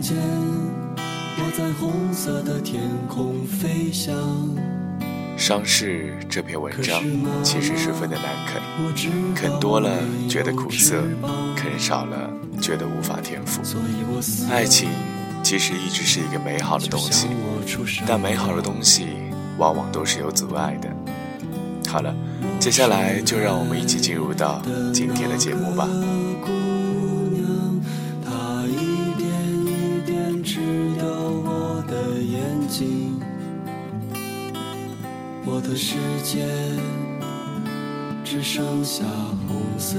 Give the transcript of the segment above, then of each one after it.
我梦见我在红色的天空飞翔。伤势这篇文章其实十分的难啃，啃多了觉得苦涩，啃少了觉得无法填腹。爱情其实一直是一个美好的东西，但美好的东西往往都是有阻碍的。好了，接下来就让我们一起进入到今天的节目吧。世界只剩下红色。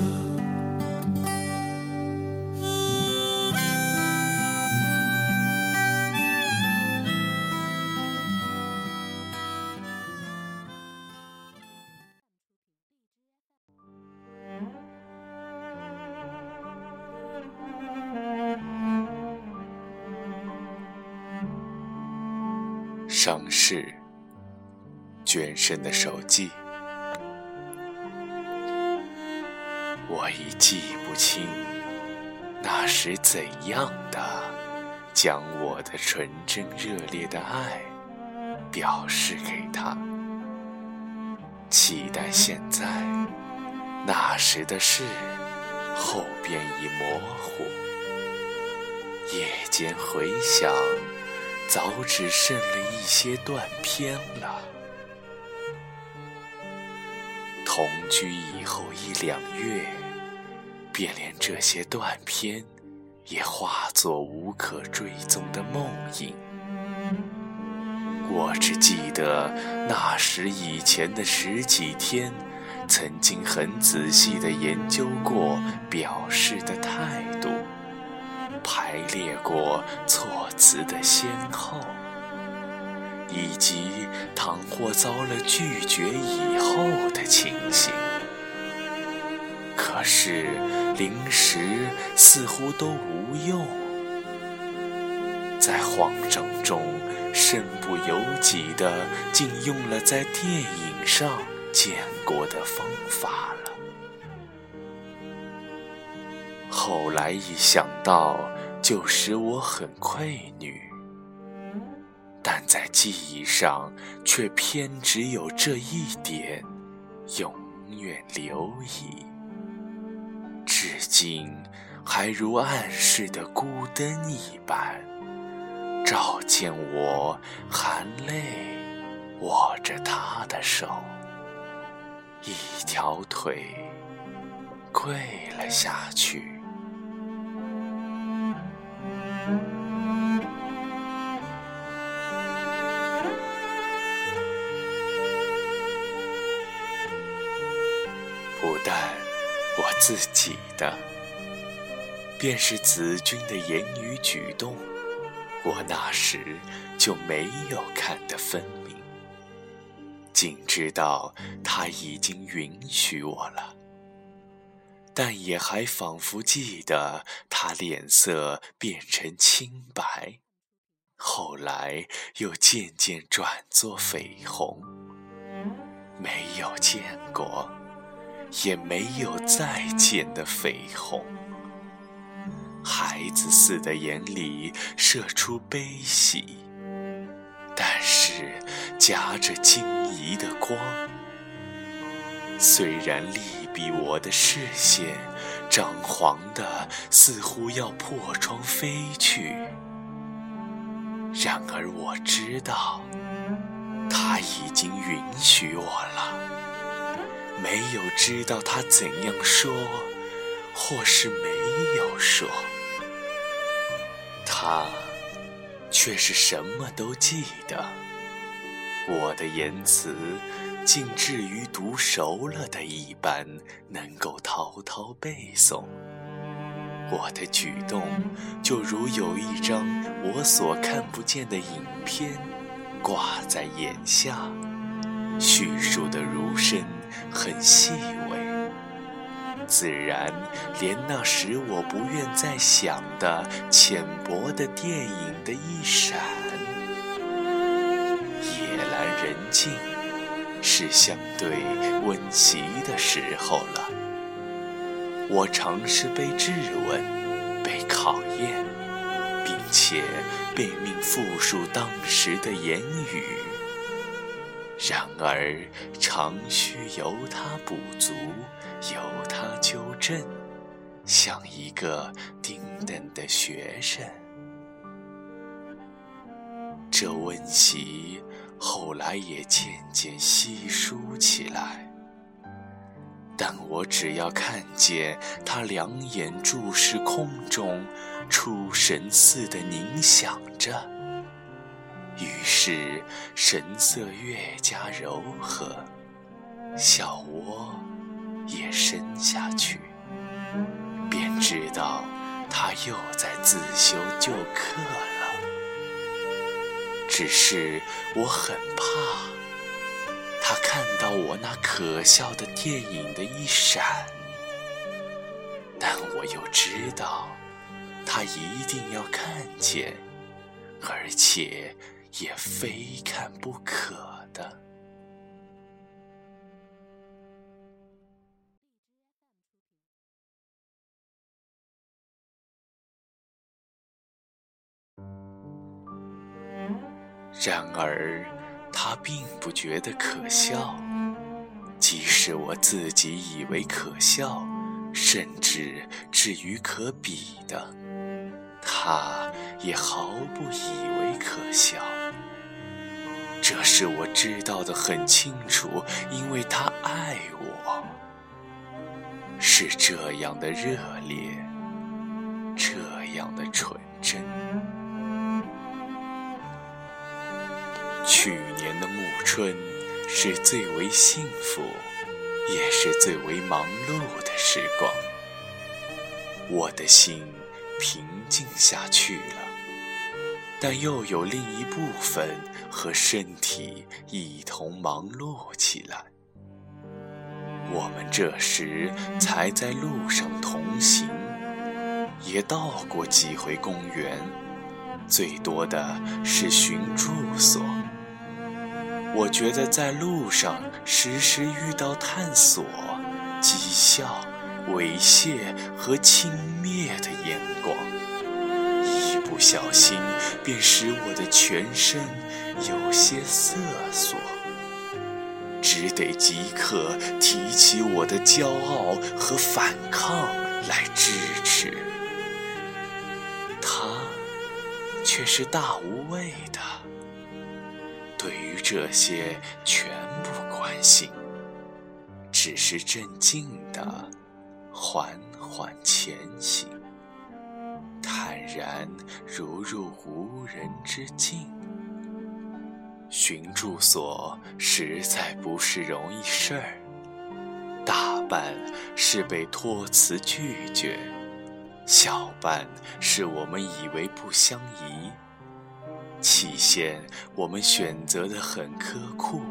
伤势。眷身的手记，我已记不清那时怎样的将我的纯真热烈的爱表示给他，期待现在那时的事后边已模糊，夜间回想，早只剩了一些断片了。同居以后一两月，便连这些断片也化作无可追踪的梦影。我只记得那时以前的十几天，曾经很仔细地研究过表示的态度，排列过措辞的先后。以及倘或遭了拒绝以后的情形，可是临时似乎都无用，在慌张中身不由己的，竟用了在电影上见过的方法了。后来一想到，就使我很愧女。但在记忆上，却偏只有这一点，永远留遗。至今还如暗室的孤灯一般，照见我含泪握着他的手，一条腿跪了下去。自己的，便是子君的言语举动，我那时就没有看得分明，仅知道他已经允许我了，但也还仿佛记得他脸色变成青白，后来又渐渐转作绯红，没有见过。也没有再见的绯红，孩子似的眼里射出悲喜，但是夹着惊疑的光。虽然力比我的视线张狂的似乎要破窗飞去，然而我知道，他已经允许我了。没有知道他怎样说，或是没有说，他却是什么都记得。我的言辞竟至于读熟了的一般，能够滔滔背诵。我的举动，就如有一张我所看不见的影片，挂在眼下，叙述的如深，很细微，自然连那时我不愿再想的浅薄的电影的一闪。夜阑人静，是相对温习的时候了。我尝试被质问、被考验，并且被命复述当时的言语。然而，常需由他补足，由他纠正，像一个丁等的学生。这温习后来也渐渐稀疏起来。但我只要看见他两眼注视空中，出神似的凝想着，于是神色越加柔和，小窝也深下去，便知道他又在自修旧课了。只是我很怕。他看到我那可笑的电影的一闪，但我又知道，他一定要看见，而且也非看不可的。然而。他并不觉得可笑，即使我自己以为可笑，甚至至于可比的，他也毫不以为可笑。这是我知道的很清楚，因为他爱我，是这样的热烈，这样的纯真。去年的暮春是最为幸福，也是最为忙碌的时光。我的心平静下去了，但又有另一部分和身体一同忙碌起来。我们这时才在路上同行，也到过几回公园，最多的是寻住所。我觉得在路上时时遇到探索、讥笑、猥亵和轻蔑的眼光，一不小心便使我的全身有些瑟缩，只得即刻提起我的骄傲和反抗来支持。他却是大无畏的。对于这些全不关心，只是镇静地缓缓前行，坦然如入无人之境。寻住所实在不是容易事儿，大半是被托辞拒绝，小半是我们以为不相宜。起先我们选择的很刻苦，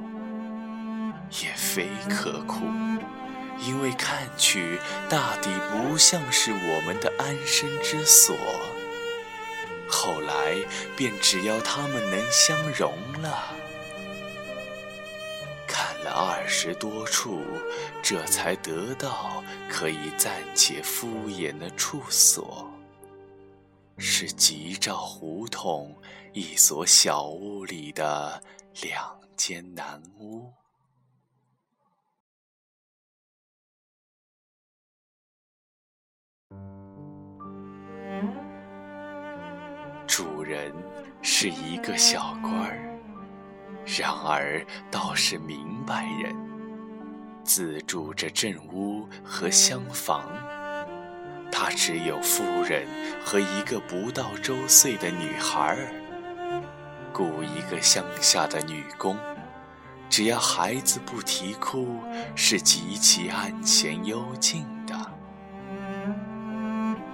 也非刻苦，因为看去大抵不像是我们的安身之所。后来便只要他们能相容了。看了二十多处，这才得到可以暂且敷衍的处所。是吉兆胡同一所小屋里的两间南屋，主人是一个小官儿，然而倒是明白人，自住着镇屋和厢房。他只有夫人和一个不到周岁的女孩儿，雇一个乡下的女工，只要孩子不啼哭，是极其安闲幽静的。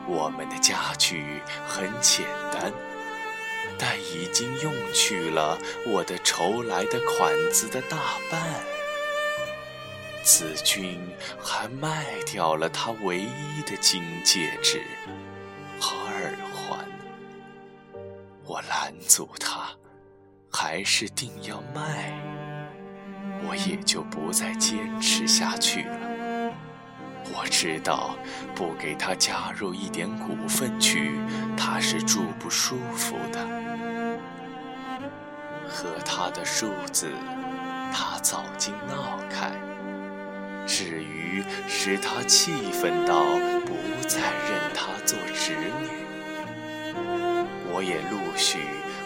我们的家具很简单，但已经用去了我的筹来的款子的大半。子君还卖掉了他唯一的金戒指和耳环，我拦阻他，还是定要卖。我也就不再坚持下去了。我知道，不给他加入一点股份去，他是住不舒服的。和他的叔子，他早经闹开。至于使他气愤到不再认他做侄女，我也陆续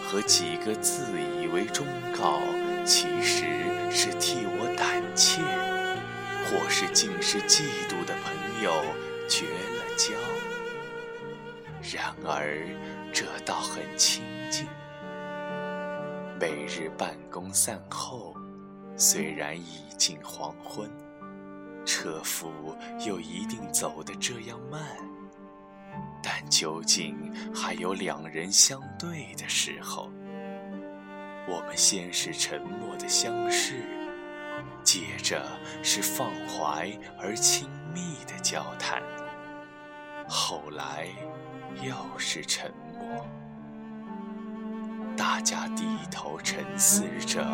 和几个自以为忠告，其实。是替我胆怯，或是竟是嫉妒的朋友绝了交。然而这倒很清静。每日办公散后，虽然已近黄昏，车夫又一定走得这样慢，但究竟还有两人相对的时候。我们先是沉默的相视，接着是放怀而亲密的交谈，后来又是沉默。大家低头沉思着，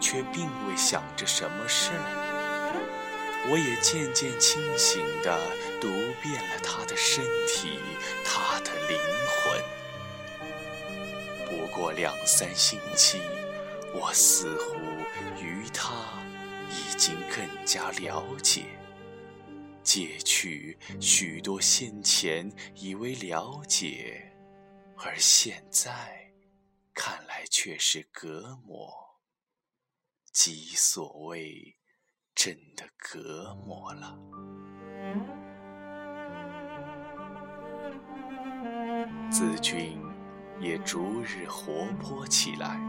却并未想着什么事儿。我也渐渐清醒地读遍了他的身体，他的灵魂。不过两三星期。我似乎与他经更加了解，借去许多先前以为了解，而现在看来却是隔膜，即所谓真的隔膜了。子君也逐日活泼起来。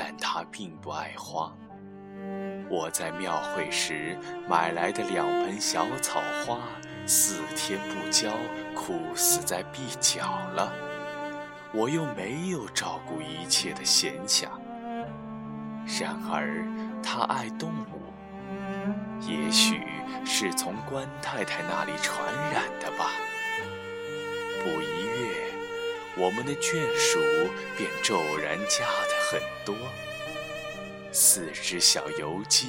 但他并不爱花。我在庙会时买来的两盆小草花，四天不浇，枯死在壁角了。我又没有照顾一切的闲暇。然而他爱动物，也许是从关太太那里传染的吧。不一月，我们的眷属便骤然加的。很多，四只小油鸡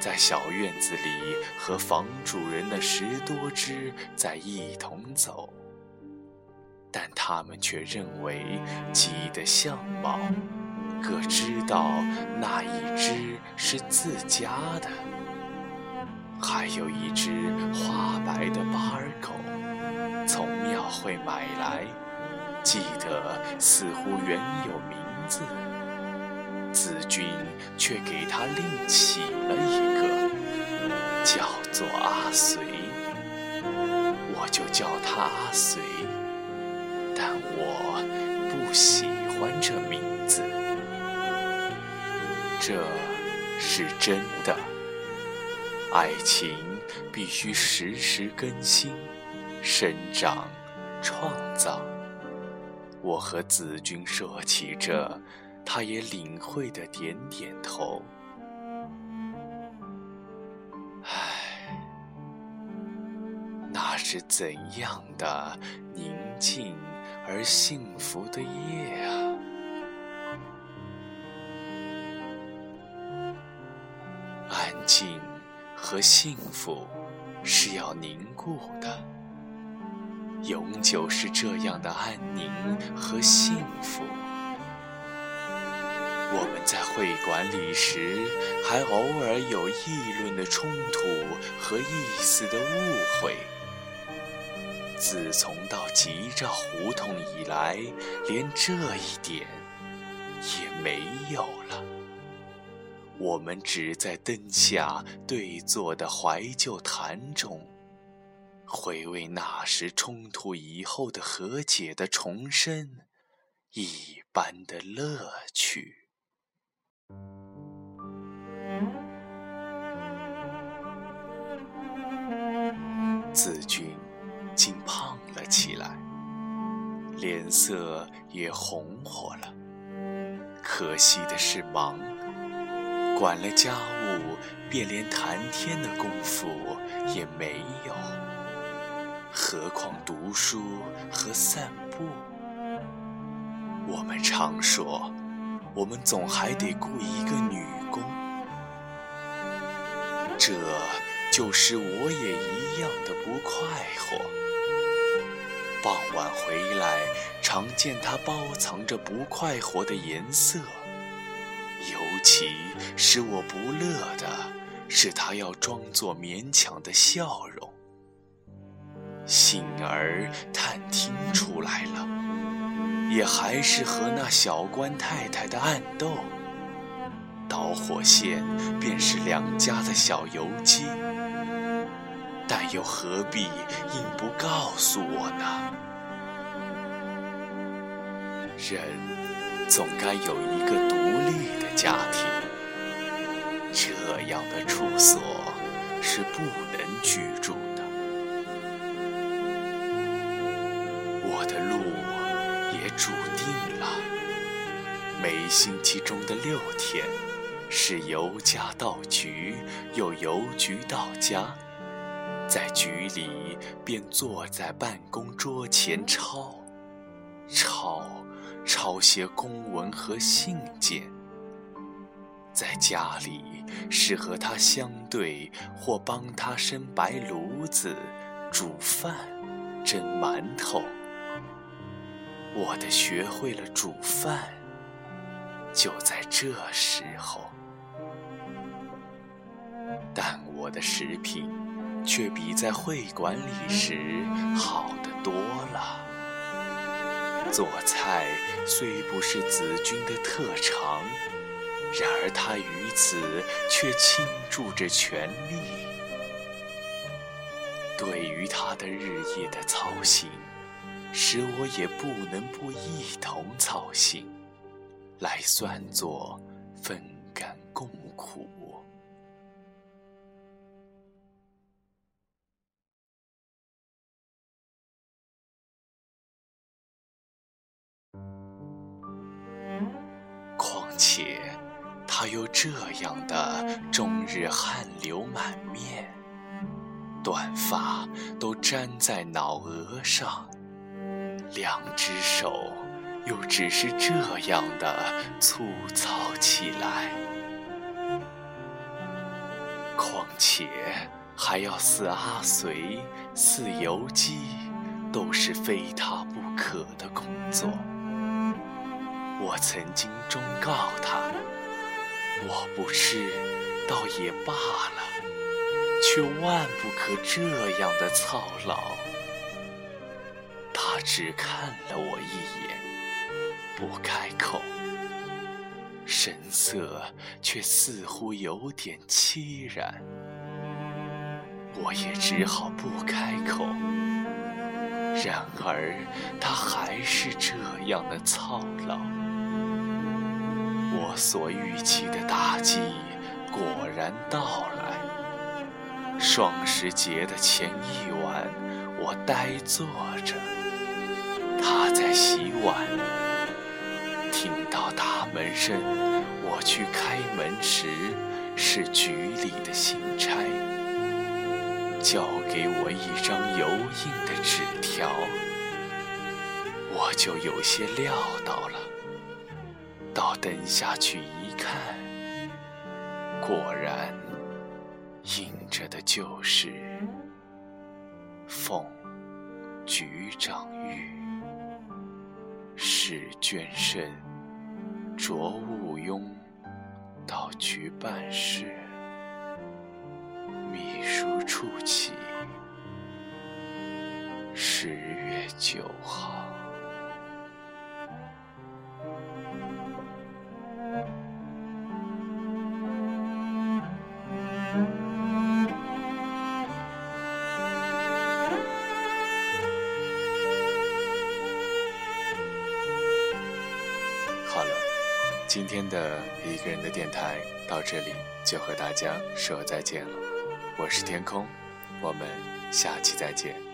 在小院子里和房主人的十多只在一同走，但他们却认为鸡的相貌，各知道那一只是自家的。还有一只花白的巴尔狗，从庙会买来，记得似乎原有名字。子君却给他另起了一个，叫做阿随，我就叫他阿随，但我不喜欢这名字。这是真的，爱情必须时时更新、生长、创造。我和子君说起这。他也领会的点点头。唉，那是怎样的宁静而幸福的夜啊！安静和幸福是要凝固的，永久是这样的安宁和幸福。我们在会馆里时，还偶尔有议论的冲突和意思的误会。自从到吉兆胡同以来，连这一点也没有了。我们只在灯下对坐的怀旧谈中，回味那时冲突以后的和解的重生一般的乐趣。子君竟胖了起来脸色也红火了可惜的是忙管了家务便连谈天的功夫也没有。何况读书和散步我们常说我们总还得雇一个女工，这就是我也一样的不快活。傍晚回来，常见她包藏着不快活的颜色。尤其使我不乐的是，她要装作勉强的笑容。幸而探听出来了，也还是和那小官太太的暗斗。导火线便是梁家的小游击，但又何必硬不告诉我呢？人总该有一个独立的家庭，这样的处所是不能居住注定了，每星期中的六天是由家到局，又由局到家，在局里便坐在办公桌前抄，抄。抄些公文和信件，在家里是和他相对，或帮他生白炉子、煮饭、蒸馒头。我的学会了煮饭，就在这时候，但我的食品却比在会馆里时好得多了。做菜虽不是子君的特长，然而他于此却倾注着全力。对于他的日夜的操心，使我也不能不一同操心，来算作分甘共苦。况且，他又这样的终日汗流满面，短发都粘在脑额上，两只手又只是这样的粗糙起来。况且还要似阿随、似游击，都是非他不可的工作。我曾经忠告他，我不吃倒也罢了，却万不可这样的操劳。只看了我一眼，不开口，神色却似乎有点凄然。我也只好不开口。然而他还是这样的操劳。我所预期的打击果然到来。双十节的前一晚，我呆坐着，他在洗碗。听到大门声，我去开门时，是局里的信差，交给我一张油印的纸条，我就有些料到了。到灯下去一看，果然印着的就是“奉局长谕，使眷身着务庸到局办事，秘书处起，十月九号。”今天的一个人的电台到这里就和大家说再见了。我是天空，我们下期再见。